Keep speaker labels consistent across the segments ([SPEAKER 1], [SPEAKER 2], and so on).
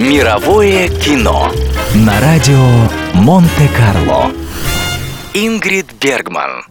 [SPEAKER 1] Мировое кино на радио Монте-Карло. Ингрид Бергман.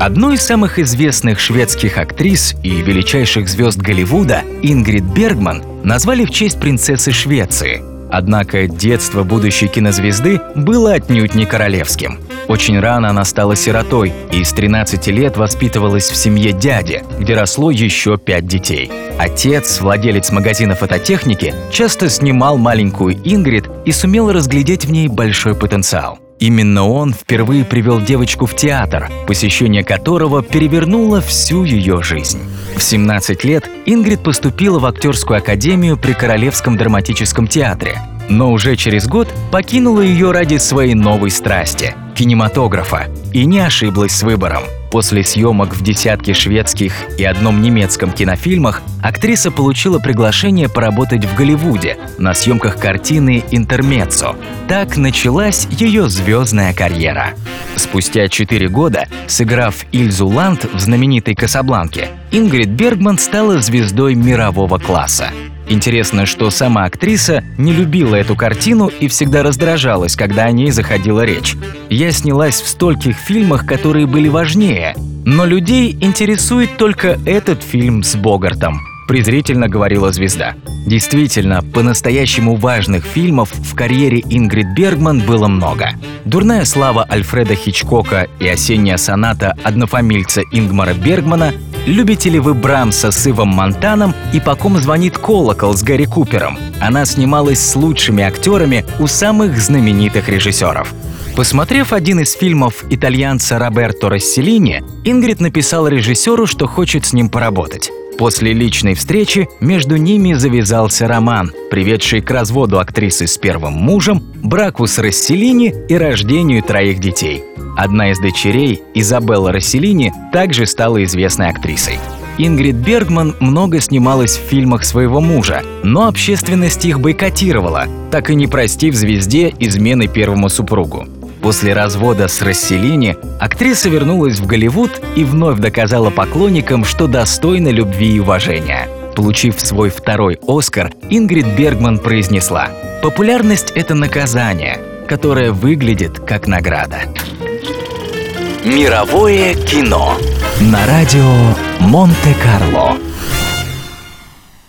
[SPEAKER 1] Одной из самых известных шведских актрис и величайших звезд Голливуда, Ингрид Бергман, назвали в честь принцессы Швеции. Однако детство будущей кинозвезды было отнюдь не королевским. Очень рано она стала сиротой и с 13 лет воспитывалась в семье дяди, где росло еще пять детей. Отец, владелец магазина фототехники, часто снимал маленькую Ингрид и сумел разглядеть в ней большой потенциал. Именно он впервые привел девочку в театр, посещение которого перевернуло всю ее жизнь. В 17 лет Ингрид поступила в актерскую академию при Королевском драматическом театре, но уже через год покинула ее ради своей новой страсти – кинематографа, и не ошиблась с выбором – После съемок в десятке шведских и одном немецком кинофильмах актриса получила приглашение поработать в Голливуде на съемках картины «Интермеццо». Так началась ее звездная карьера. Спустя четыре года, сыграв Ильзу Ланд в знаменитой «Касабланке», Ингрид Бергман стала звездой мирового класса. Интересно, что сама актриса не любила эту картину и всегда раздражалась, когда о ней заходила речь. «Я снялась в стольких фильмах, которые были важнее, но людей интересует только этот фильм с Богартом», презрительно говорила звезда. Действительно, по-настоящему важных фильмов в карьере Ингрид Бергман было много. «Дурная слава» Альфреда Хичкока и «Осенняя соната» однофамильца Ингмара Бергмана Любите ли вы Брамса с Ивом Монтаном и по ком звонит колокол с Гарри Купером? Она снималась с лучшими актерами у самых знаменитых режиссеров. Посмотрев один из фильмов итальянца Роберто Расселини, Ингрид написала режиссеру, что хочет с ним поработать. После личной встречи между ними завязался роман, приведший к разводу актрисы с первым мужем, браку с Расселини и рождению троих детей. Одна из дочерей, Изабелла Расселини, также стала известной актрисой. Ингрид Бергман много снималась в фильмах своего мужа, но общественность их бойкотировала, так и не простив звезде измены первому супругу. После развода с Расселини актриса вернулась в Голливуд и вновь доказала поклонникам, что достойна любви и уважения. Получив свой второй «Оскар», Ингрид Бергман произнесла «Популярность – это наказание, которое выглядит как награда». Мировое кино на радио Монте-Карло.